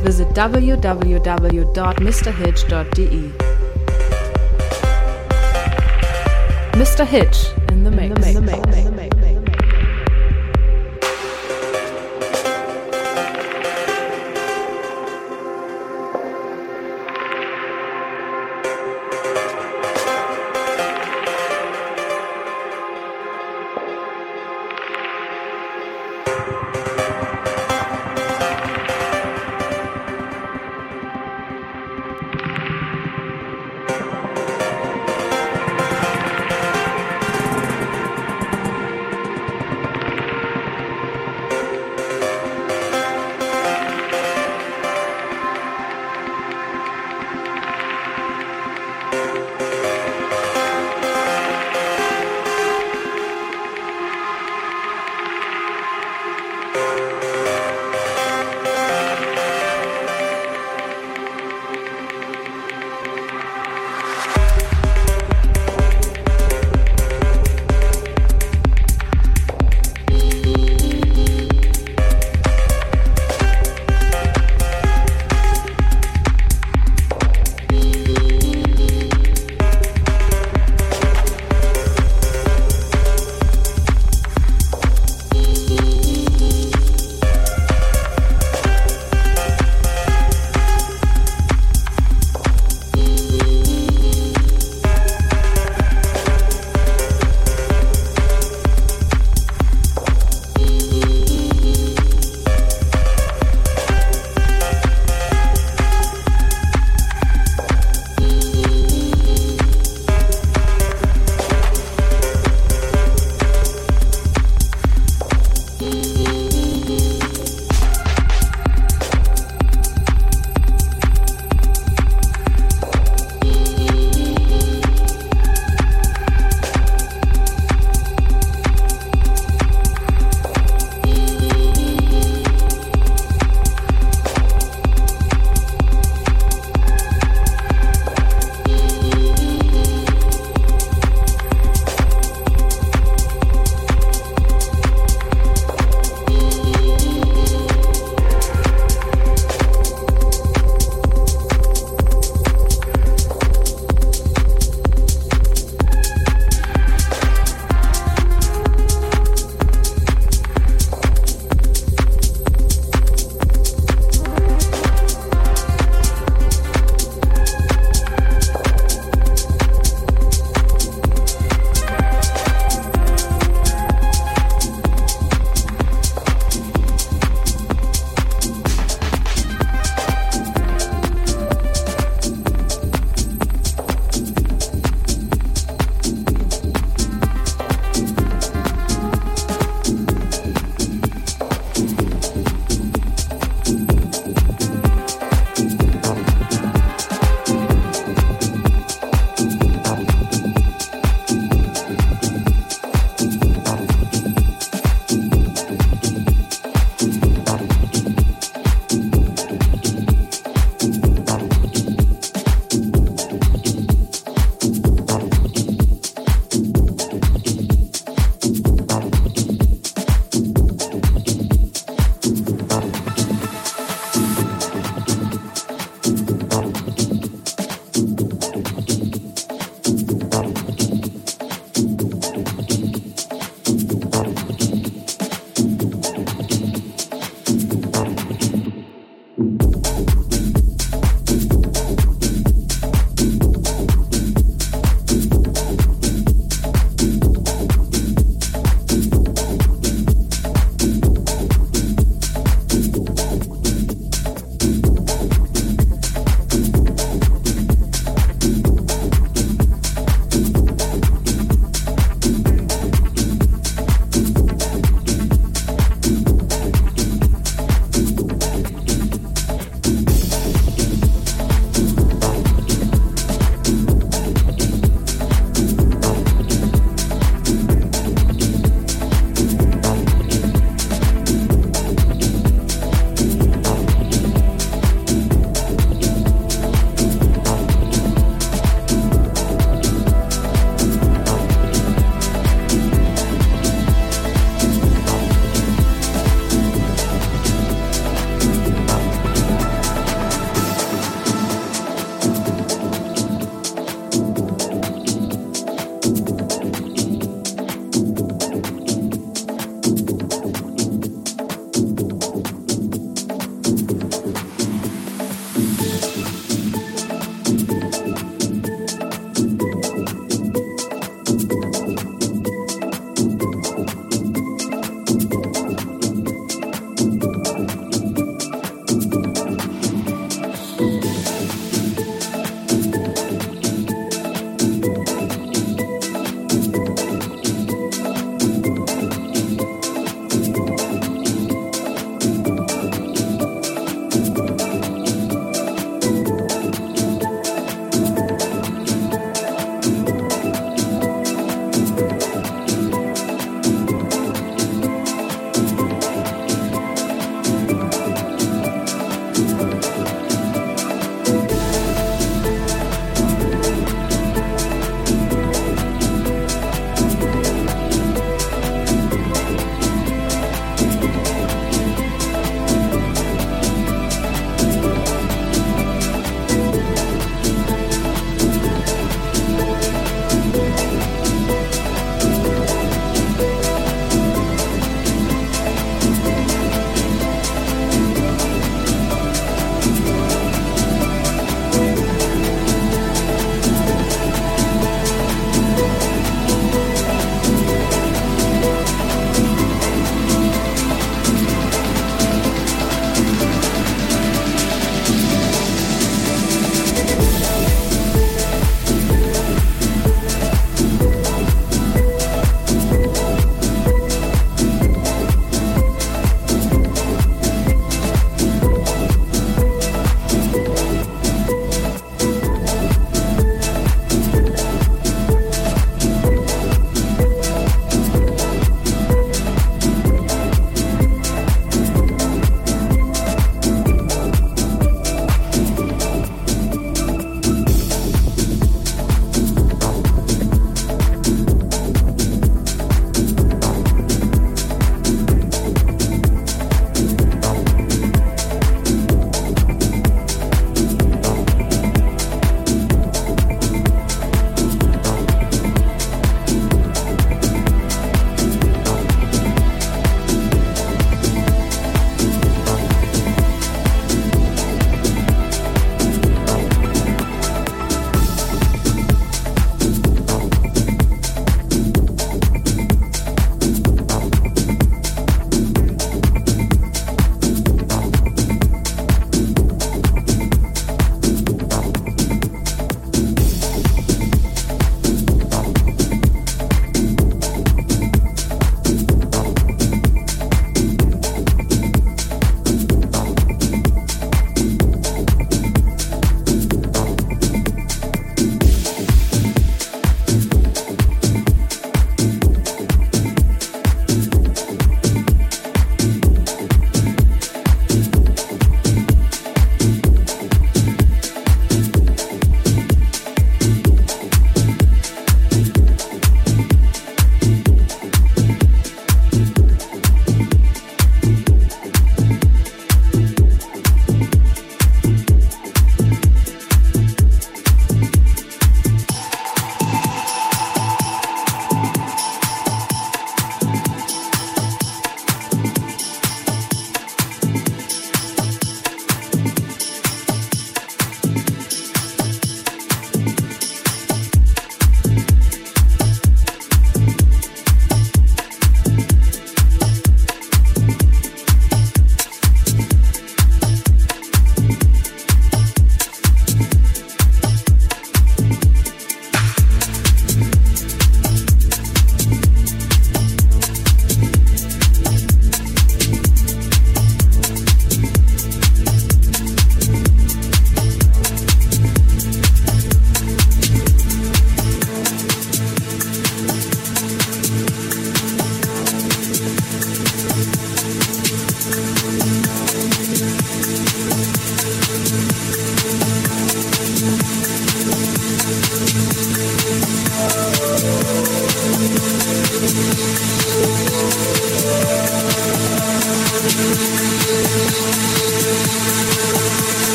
visit www.mrhitch.de. Mr. Hitch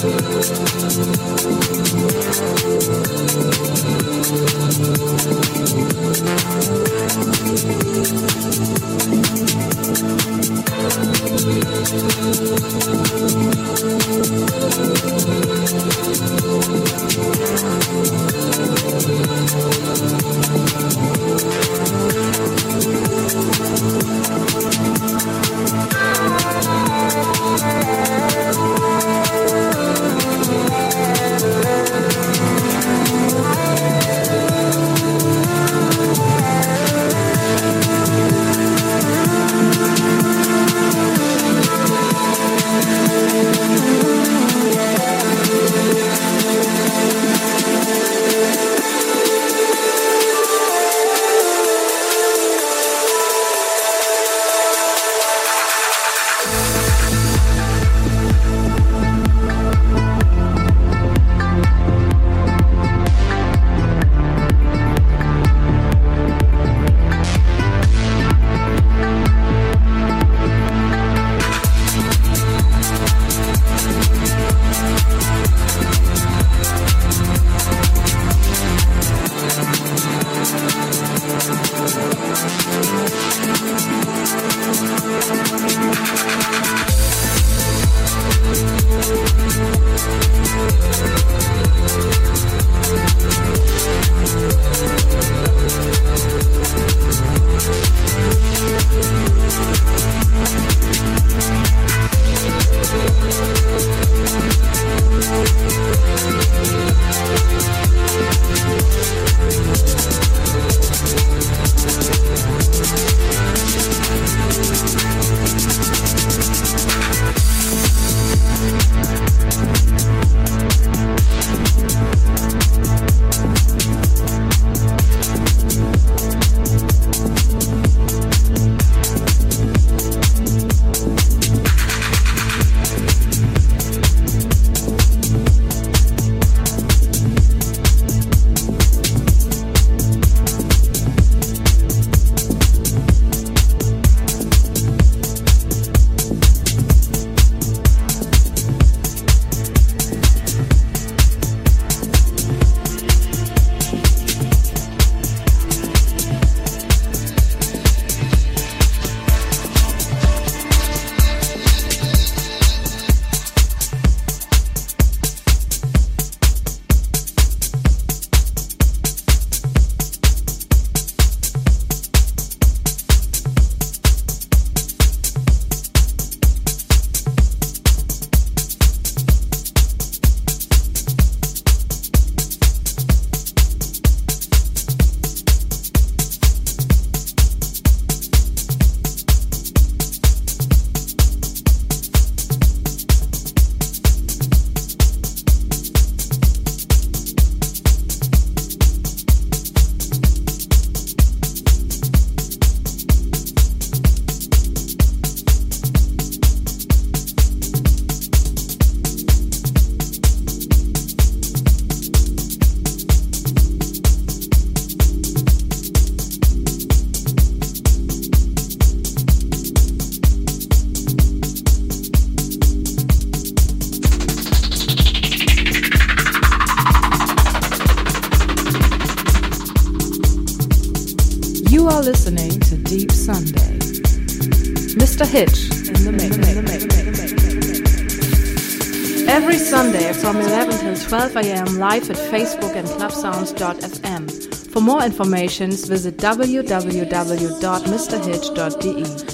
Thank you. are listening to Deep Sunday. Mr. Hitch in the mix. Every Sunday from 11 till 12 am live at Facebook and clubsounds.fm. For more information, visit www.mrhitch.de.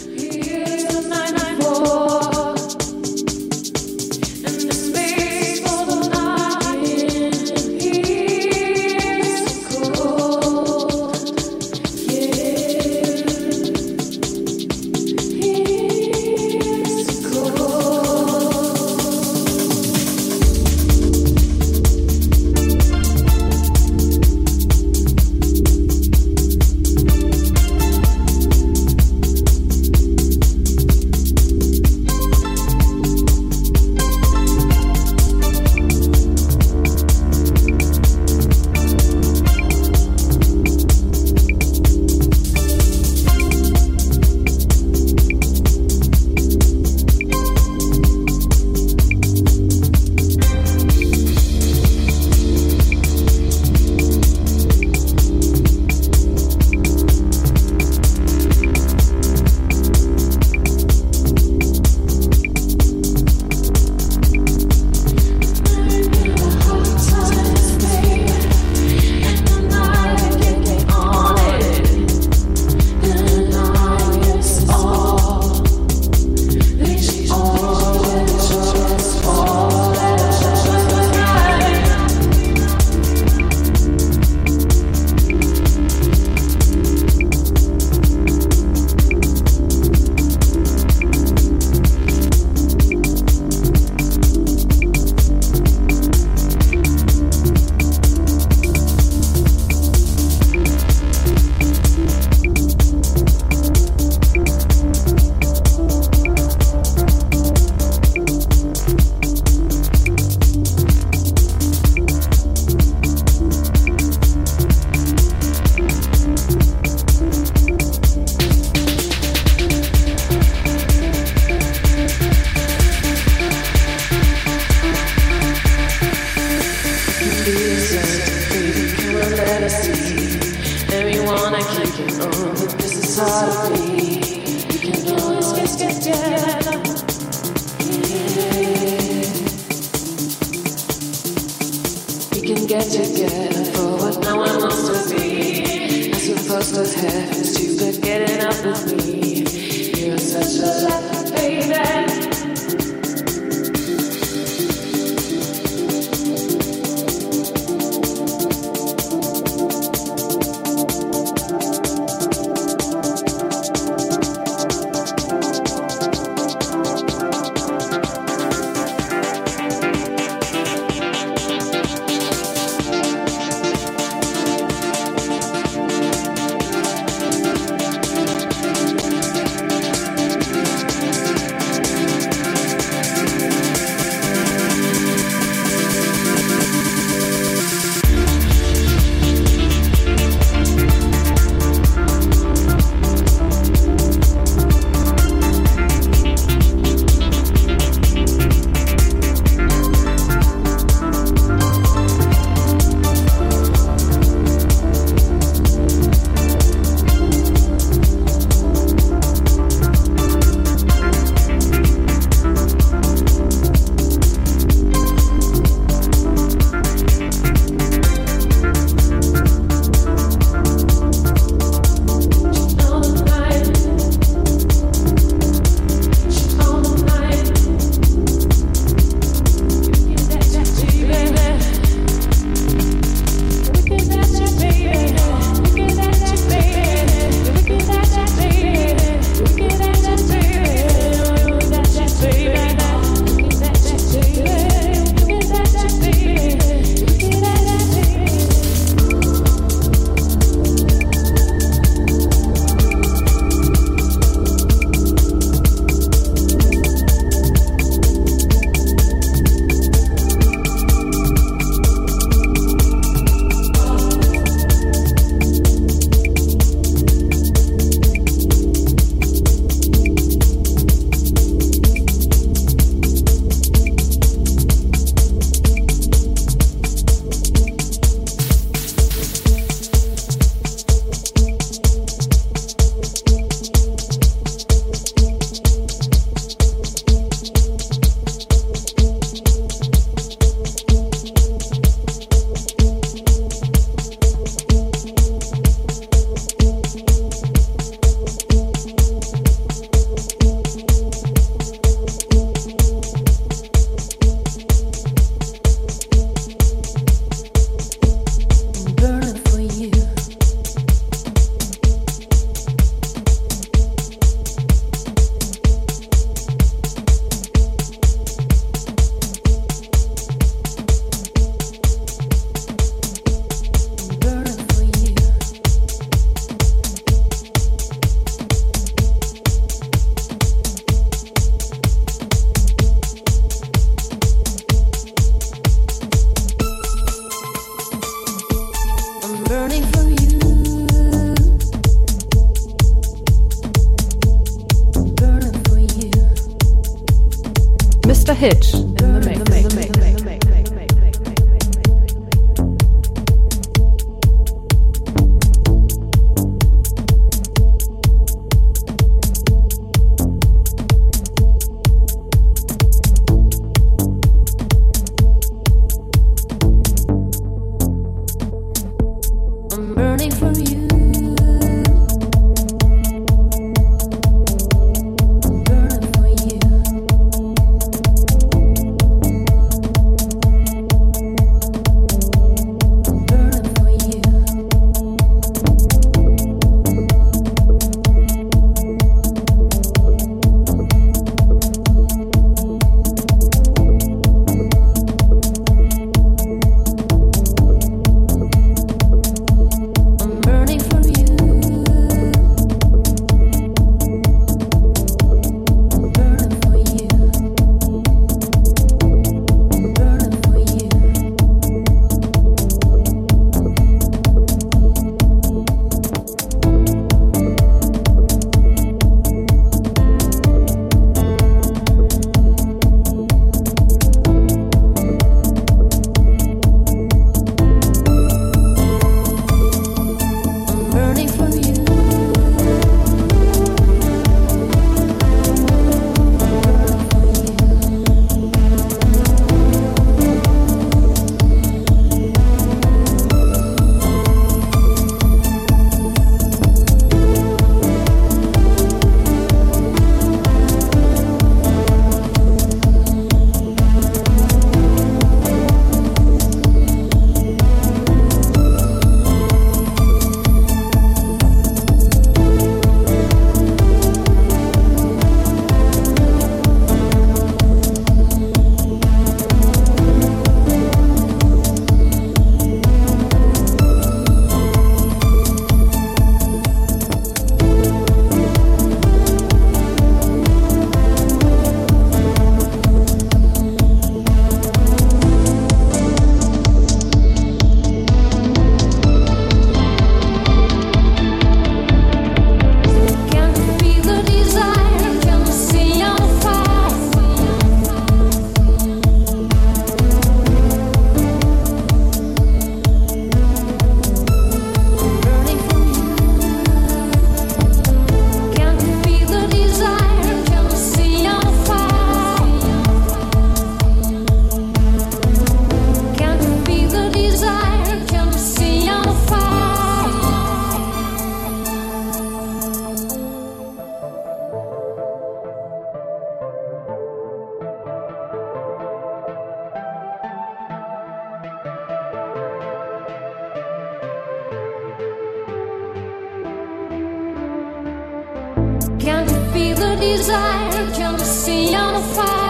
desire, jump the scene on fire.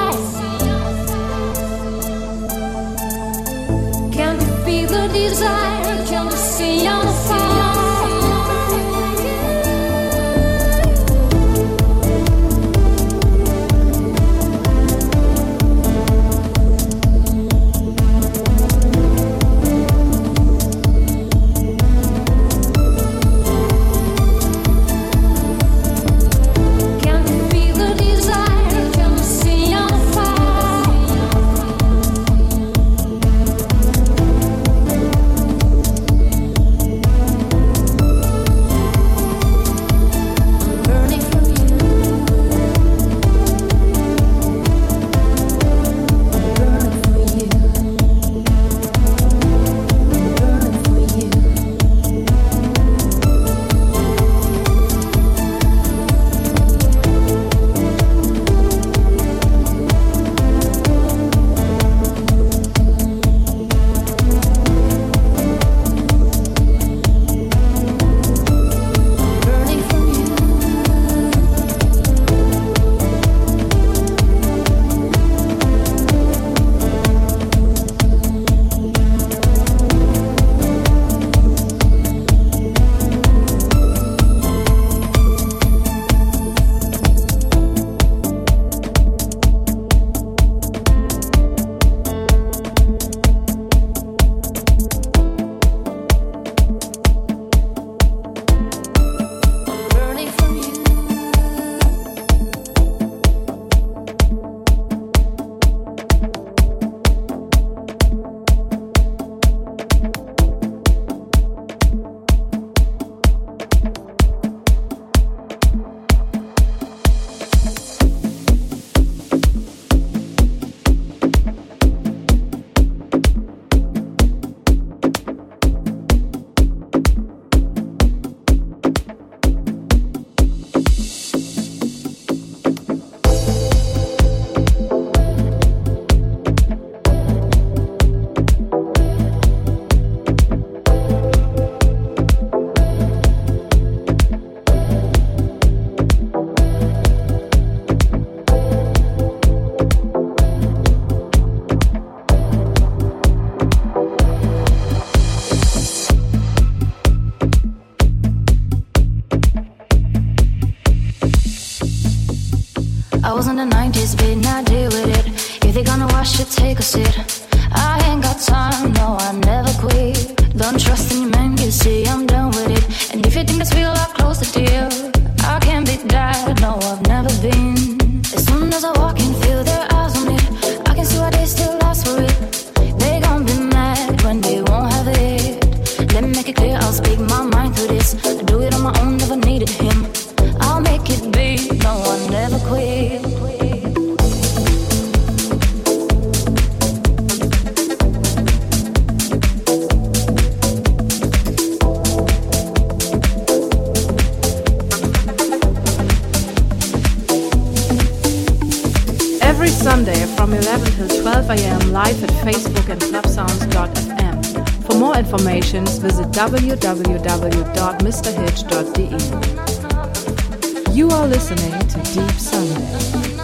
listening to Deep Sunday.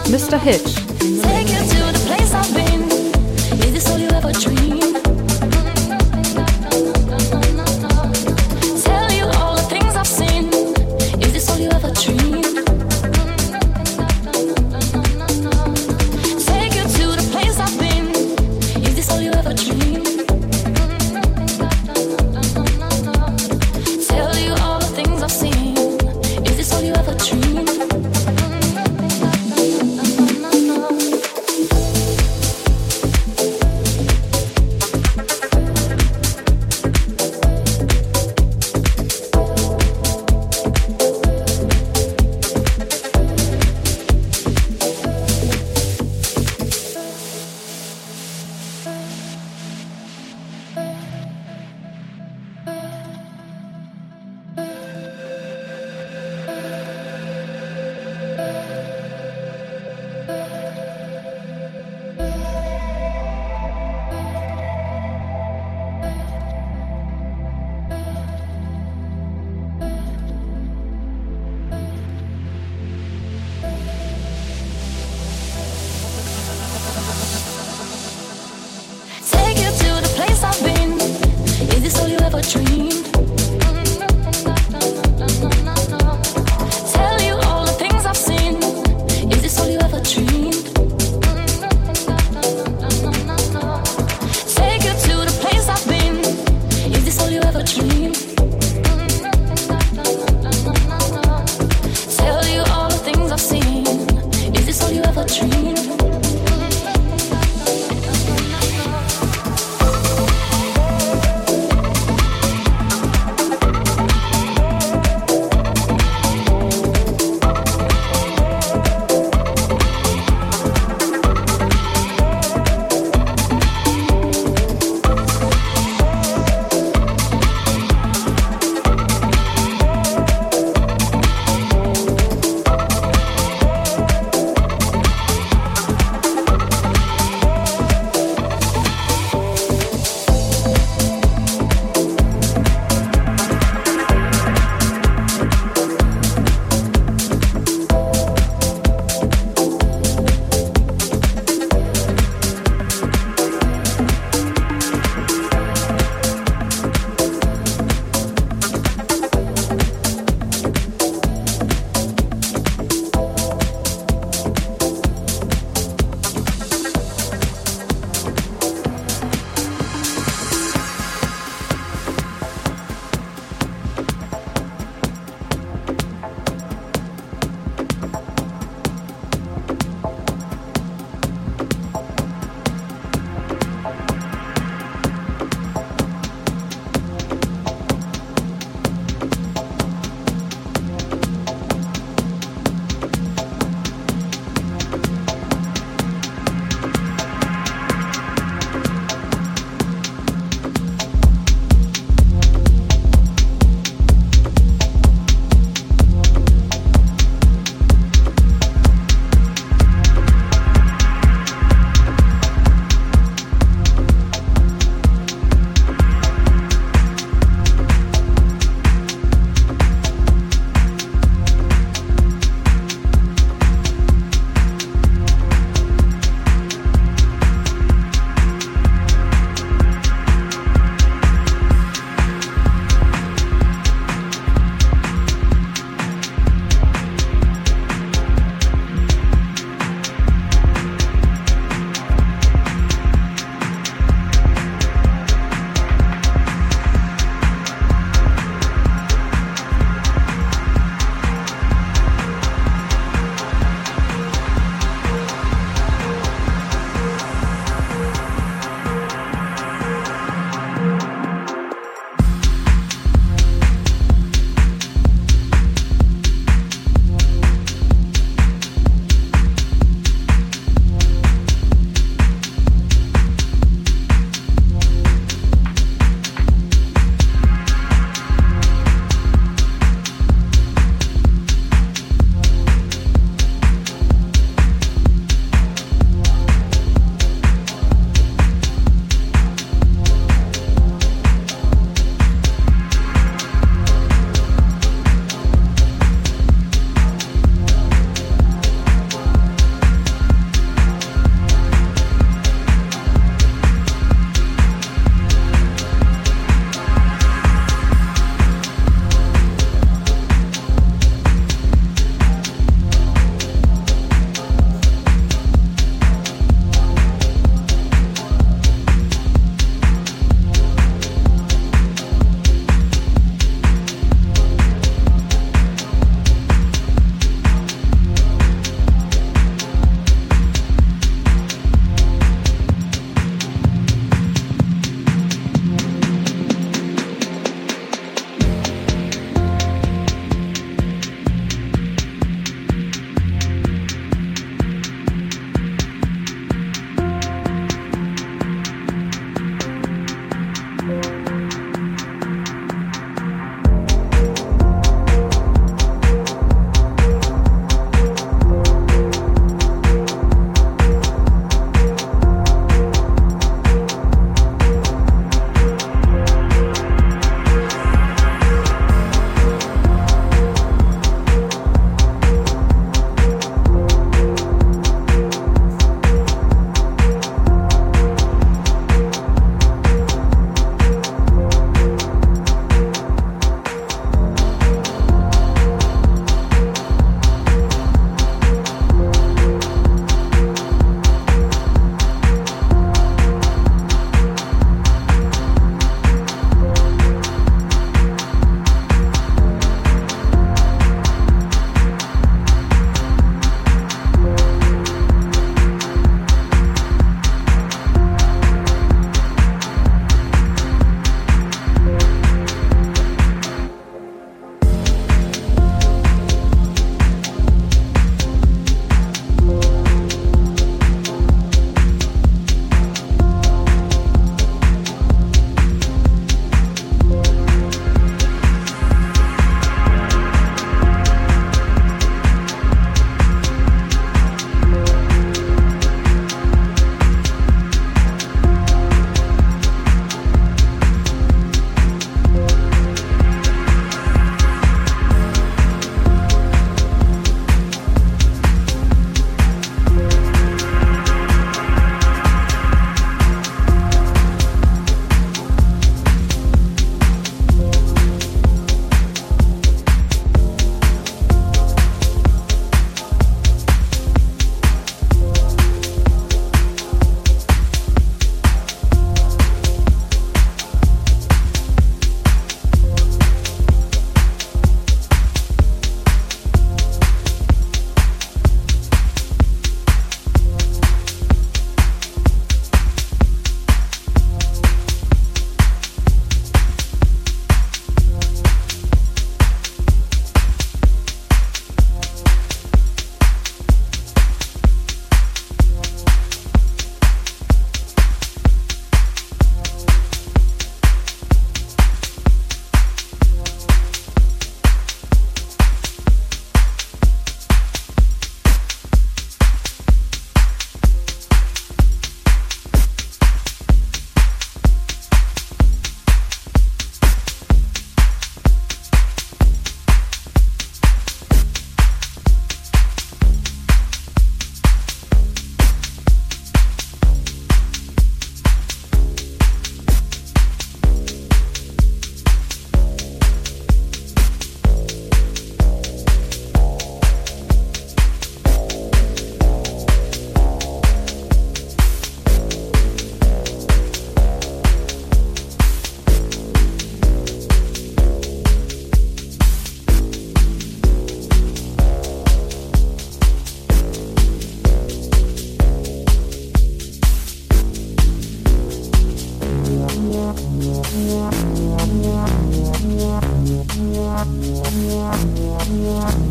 Mr. Hitch.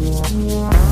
Listening